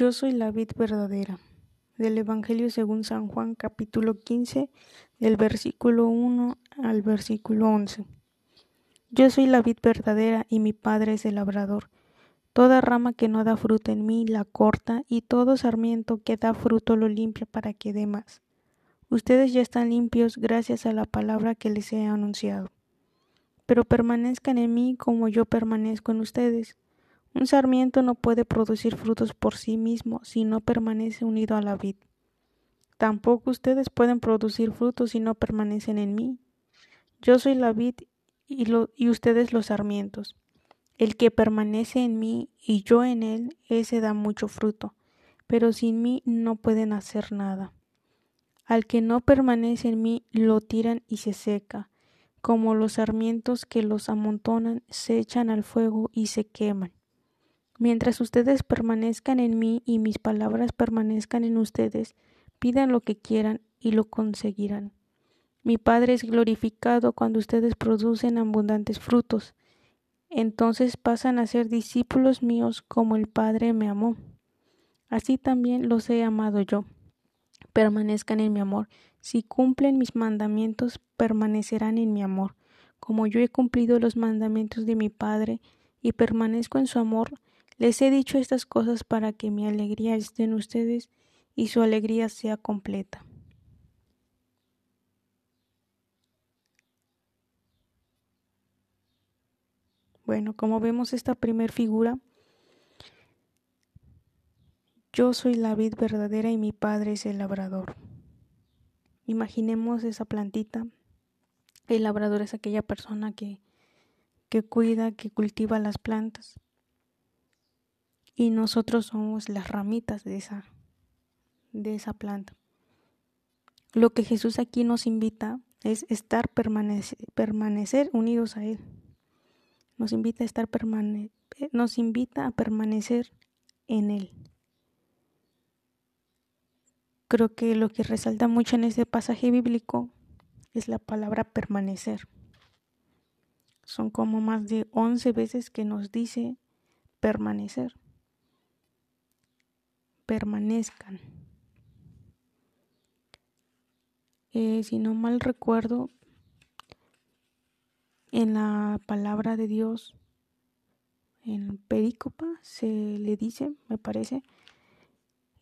Yo soy la vid verdadera. Del Evangelio según San Juan capítulo 15 del versículo 1 al versículo 11. Yo soy la vid verdadera y mi Padre es el labrador. Toda rama que no da fruto en mí la corta y todo sarmiento que da fruto lo limpia para que dé más. Ustedes ya están limpios gracias a la palabra que les he anunciado. Pero permanezcan en mí como yo permanezco en ustedes. Un sarmiento no puede producir frutos por sí mismo si no permanece unido a la vid. Tampoco ustedes pueden producir frutos si no permanecen en mí. Yo soy la vid y, y, ustedes los sarmientos. El que permanece en mí y yo en él, ese da mucho fruto, pero sin mí no pueden hacer nada. Al que no permanece en mí lo tiran y se seca, como los sarmientos que los amontonan se echan al fuego y se queman. Mientras ustedes permanezcan en mí y mis palabras permanezcan en ustedes, pidan lo que quieran y lo conseguirán. Mi Padre es glorificado cuando ustedes producen abundantes frutos. Entonces pasan a ser discípulos míos como el Padre me amó. Así también los he amado yo. Permanezcan en mi amor. Si cumplen mis mandamientos, permanecerán en mi amor. Como yo he cumplido los mandamientos de mi Padre y permanezco en su amor, les he dicho estas cosas para que mi alegría esté en ustedes y su alegría sea completa. Bueno, como vemos esta primer figura, yo soy la vid verdadera y mi padre es el labrador. Imaginemos esa plantita. El labrador es aquella persona que, que cuida, que cultiva las plantas y nosotros somos las ramitas de esa, de esa planta. Lo que Jesús aquí nos invita es estar permanecer, permanecer unidos a Él. Nos invita a estar permane nos invita a permanecer en Él. Creo que lo que resalta mucho en este pasaje bíblico es la palabra permanecer. Son como más de once veces que nos dice permanecer permanezcan. Eh, si no mal recuerdo, en la palabra de Dios, en Perícopa, se le dice, me parece,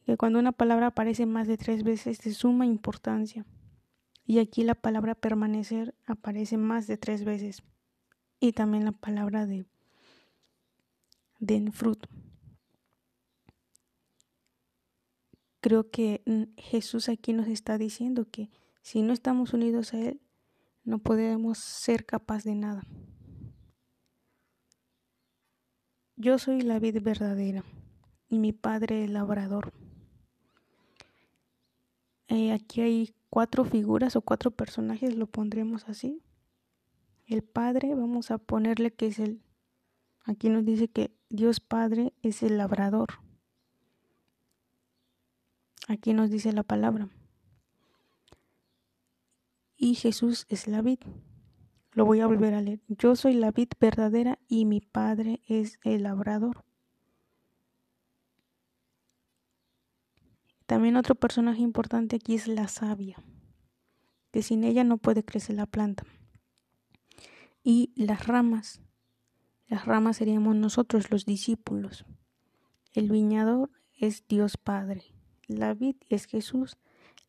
que cuando una palabra aparece más de tres veces de suma importancia. Y aquí la palabra permanecer aparece más de tres veces. Y también la palabra de den fruto. Creo que mm, Jesús aquí nos está diciendo que si no estamos unidos a Él, no podemos ser capaz de nada. Yo soy la vid verdadera y mi padre el labrador. Eh, aquí hay cuatro figuras o cuatro personajes, lo pondremos así. El Padre, vamos a ponerle que es el, aquí nos dice que Dios Padre es el labrador. Aquí nos dice la palabra. Y Jesús es la vid. Lo voy a volver a leer. Yo soy la vid verdadera y mi Padre es el labrador. También otro personaje importante aquí es la savia, que sin ella no puede crecer la planta. Y las ramas. Las ramas seríamos nosotros, los discípulos. El viñador es Dios Padre. La vid es Jesús,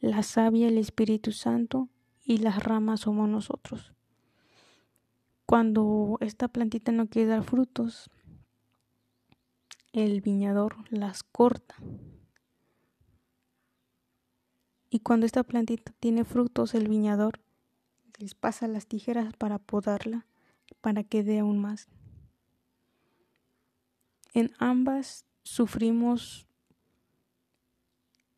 la savia el Espíritu Santo y las ramas somos nosotros. Cuando esta plantita no quiere dar frutos, el viñador las corta. Y cuando esta plantita tiene frutos, el viñador les pasa las tijeras para podarla, para que dé aún más. En ambas sufrimos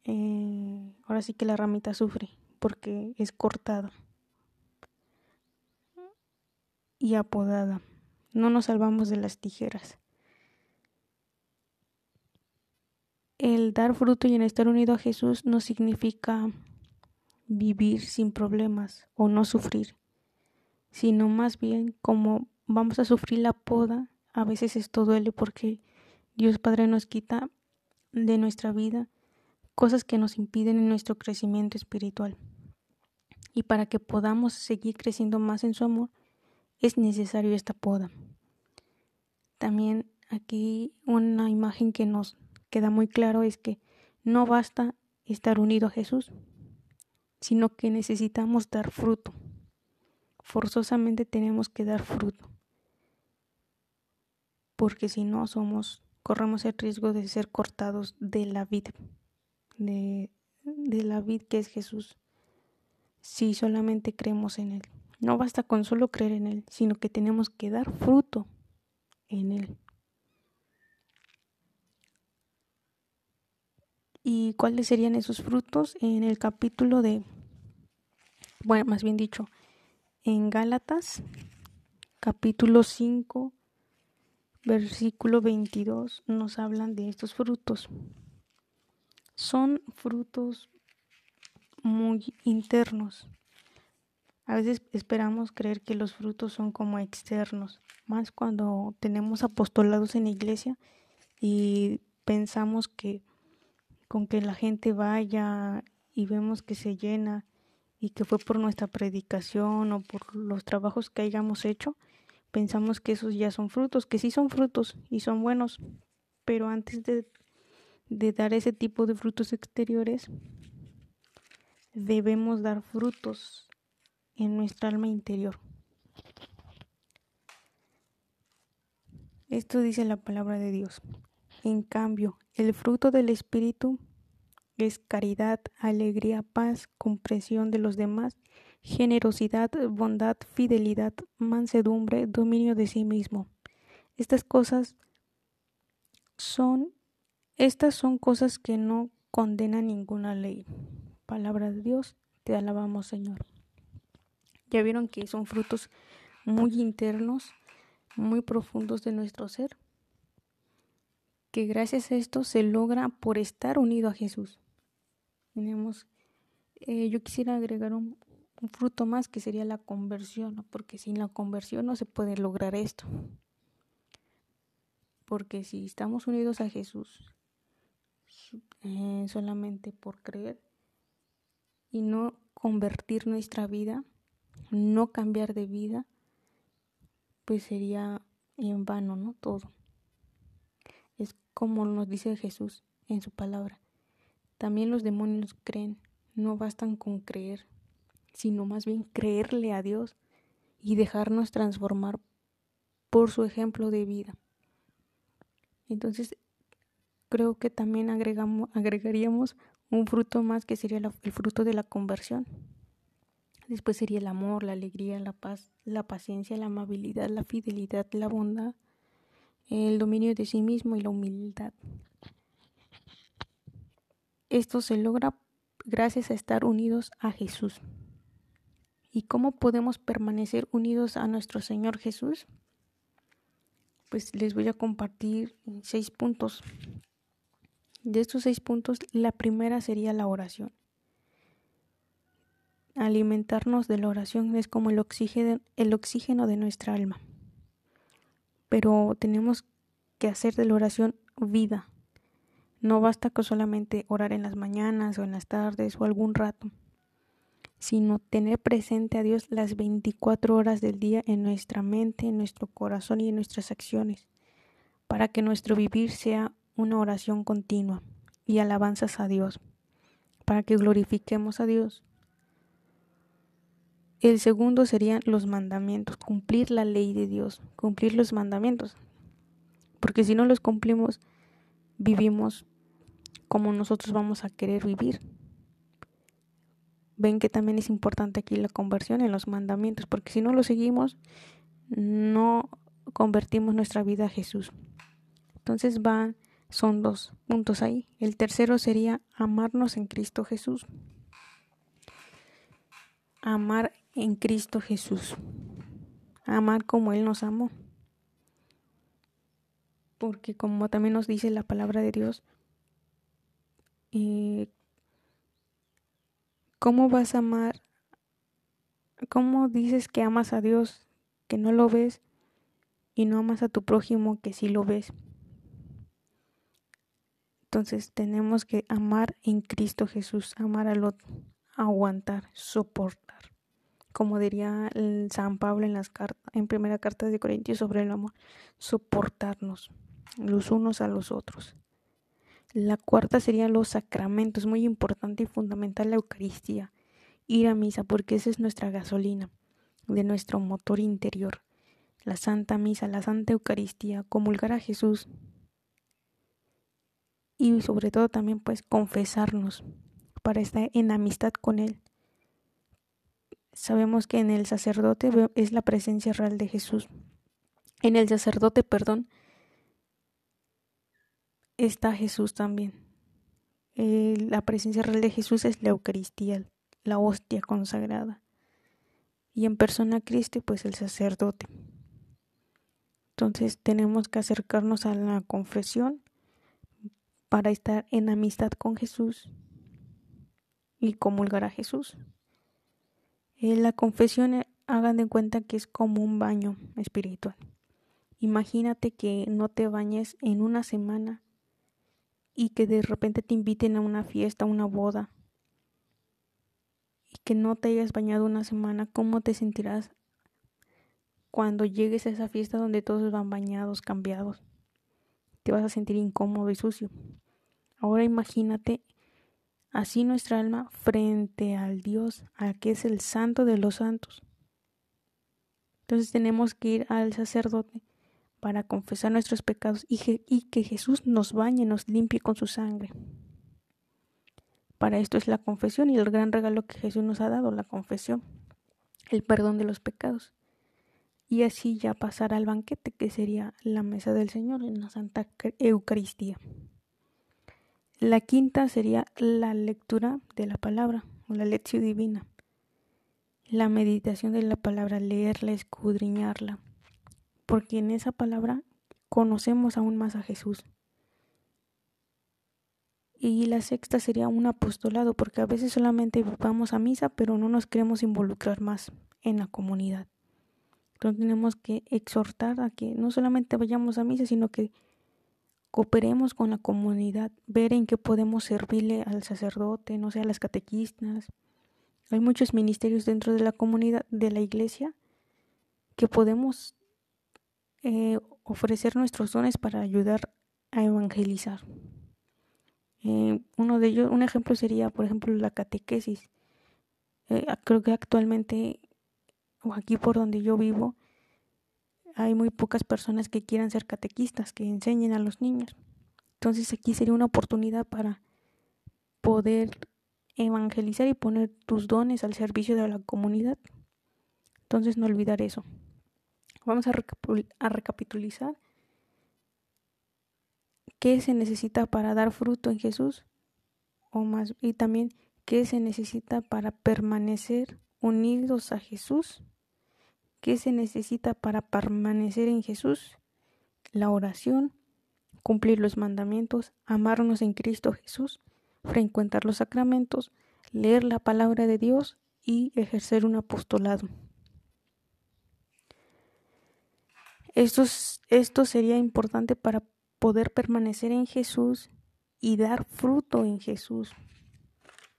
eh, ahora sí que la ramita sufre porque es cortada y apodada. No nos salvamos de las tijeras. El dar fruto y en estar unido a Jesús no significa vivir sin problemas o no sufrir, sino más bien como vamos a sufrir la poda, a veces esto duele porque Dios Padre nos quita de nuestra vida cosas que nos impiden en nuestro crecimiento espiritual. Y para que podamos seguir creciendo más en su amor, es necesario esta poda. También aquí una imagen que nos queda muy claro es que no basta estar unido a Jesús, sino que necesitamos dar fruto. Forzosamente tenemos que dar fruto. Porque si no somos, corremos el riesgo de ser cortados de la vida, de, la vida que es Jesús, si solamente creemos en Él. No basta con solo creer en Él, sino que tenemos que dar fruto en Él. ¿Y cuáles serían esos frutos? En el capítulo de, bueno, más bien dicho, en Gálatas, capítulo 5, versículo 22, nos hablan de estos frutos. Son frutos muy internos. A veces esperamos creer que los frutos son como externos, más cuando tenemos apostolados en la iglesia y pensamos que con que la gente vaya y vemos que se llena y que fue por nuestra predicación o por los trabajos que hayamos hecho, pensamos que esos ya son frutos, que sí son frutos y son buenos, pero antes de, de dar ese tipo de frutos exteriores, debemos dar frutos en nuestra alma interior. Esto dice la palabra de Dios. En cambio, el fruto del Espíritu es caridad, alegría, paz, comprensión de los demás, generosidad, bondad, fidelidad, mansedumbre, dominio de sí mismo. Estas cosas son estas son cosas que no condenan ninguna ley. Palabra de Dios, te alabamos, Señor. Ya vieron que son frutos muy internos, muy profundos de nuestro ser, que gracias a esto se logra por estar unido a Jesús. Tenemos, eh, yo quisiera agregar un, fruto más que sería la conversión, porque sin la conversión no se puede lograr esto. Porque si estamos unidos a Jesús eh, solamente por creer y no convertir nuestra vida, no cambiar de vida, pues sería en vano, ¿no? Todo. Es como nos dice Jesús en su palabra. También los demonios creen, no bastan con creer, sino más bien creerle a Dios y dejarnos transformar por su ejemplo de vida. Entonces, creo que también agregaríamos un fruto más que sería el fruto de la conversión. Después sería el amor, la alegría, la paz, la paciencia, la amabilidad, la fidelidad, la bondad, el dominio de sí mismo y la humildad. Esto se logra gracias a estar unidos a Jesús. ¿Y cómo podemos permanecer unidos a nuestro Señor Jesús? Pues les voy a compartir seis puntos. De estos seis puntos, la primera sería la oración alimentarnos de la oración es como el oxígeno, el de nuestra alma. Pero tenemos que hacer de la oración vida. No basta con solamente orar en las mañanas o en las tardes o algún rato, sino tener presente a Dios las 24 horas del día en nuestra mente, en nuestro corazón y en nuestras acciones, para que nuestro vivir sea una oración continua y alabanzas a Dios, para que glorifiquemos a Dios el segundo serían los mandamientos, cumplir la ley de Dios, cumplir los mandamientos. Porque si no los cumplimos, vivimos como nosotros vamos a querer vivir. Ven que también es importante aquí la conversión en los mandamientos, porque si no los seguimos, no convertimos nuestra vida a Jesús. Entonces van, son dos puntos ahí. El tercero sería amarnos en Cristo Jesús. Amar en Cristo Jesús. Amar como Él nos amó. Porque como también nos dice la palabra de Dios, eh, ¿cómo vas a amar? ¿Cómo dices que amas a Dios que no lo ves y no amas a tu prójimo que sí lo ves? Entonces tenemos que amar en Cristo Jesús, amar al otro, aguantar, soportar. Como diría San Pablo en las cartas, en primera carta de Corintios sobre el amor, soportarnos los unos a los otros. La cuarta sería los sacramentos, muy importante y fundamental la Eucaristía. Ir a misa porque esa es nuestra gasolina de nuestro motor interior. La Santa Misa, la Santa Eucaristía, comulgar a Jesús, y sobre todo también pues confesarnos para estar en amistad con Él. Sabemos que en el sacerdote es la presencia real de Jesús. En el sacerdote, perdón, está Jesús también. la presencia real de Jesús es la Eucaristía, la hostia consagrada. Y en persona Cristo, pues el sacerdote. Entonces tenemos que acercarnos a la confesión para estar en amistad con Jesús y comulgar a Jesús. Eh, la confesión, eh, hagan de cuenta que es como un baño espiritual. Imagínate que no te bañes en una semana y que de repente te inviten a una fiesta, una boda, y que no te hayas bañado una semana, ¿cómo te sentirás cuando llegues a esa fiesta donde todos van bañados, cambiados? Te vas a sentir incómodo y sucio. Ahora imagínate así nuestra alma frente al Dios, a que es el santo de los santos. Entonces tenemos que ir al sacerdote para confesar nuestros pecados y, que Jesús nos bañe, nos limpie con su sangre. Para esto es la confesión y el gran regalo que Jesús nos ha dado, la confesión, el perdón de los pecados. Y así ya pasar al banquete que sería la mesa del Señor en la Santa Eucaristía. La quinta sería la lectura de la palabra o la lección divina. La meditación de la palabra, leerla, escudriñarla. Porque en esa palabra conocemos aún más a Jesús. Y la sexta sería un apostolado, porque a veces solamente vamos a misa, pero no nos queremos involucrar más en la comunidad. Entonces tenemos que exhortar a que no solamente vayamos a misa, sino que cooperemos con la comunidad, ver en qué podemos servirle al sacerdote, no sé, a las catequistas. Hay muchos ministerios dentro de la comunidad, de la iglesia, que podemos eh, ofrecer nuestros dones para ayudar a evangelizar. Eh, uno de ellos, un ejemplo sería, por ejemplo, la catequesis. Eh, creo que actualmente, o aquí por donde yo vivo, hay muy pocas personas que quieran ser catequistas, que enseñen a los niños. Entonces aquí sería una oportunidad para poder evangelizar y poner tus dones al servicio de la comunidad. Entonces no olvidar eso. Vamos a, a recapitulizar qué se necesita para dar fruto en Jesús y también qué se necesita para permanecer unidos a Jesús ¿Qué se necesita para permanecer en Jesús? La oración, cumplir los mandamientos, amarnos en Cristo Jesús, frecuentar los sacramentos, leer la palabra de Dios y ejercer un apostolado. Esto, esto sería importante para poder permanecer en Jesús y dar fruto en Jesús.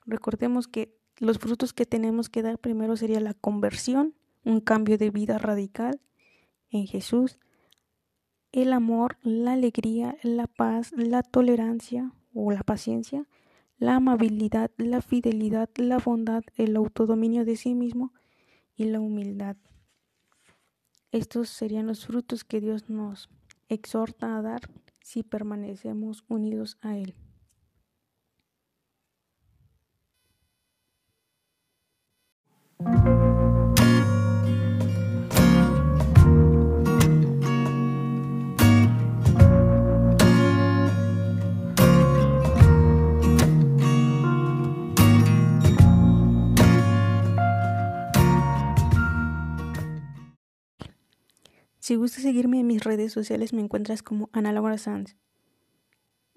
Recordemos que los frutos que tenemos que dar primero sería la conversión, un cambio de vida radical en Jesús, el amor, la alegría, la paz, la tolerancia o la paciencia, la amabilidad, la fidelidad, la bondad, el autodominio de sí mismo y la humildad. Estos serían los frutos que Dios nos exhorta a dar si permanecemos unidos a Él. Si gustas seguirme en mis redes sociales, me encuentras como Ana Laura Sanz.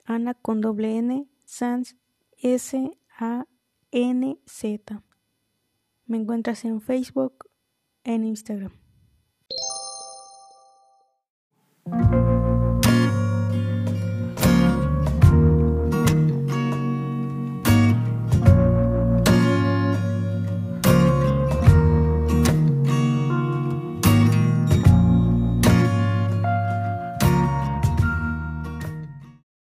Ana con doble N, Sanz, S-A-N-Z. Me encuentras en Facebook, en Instagram.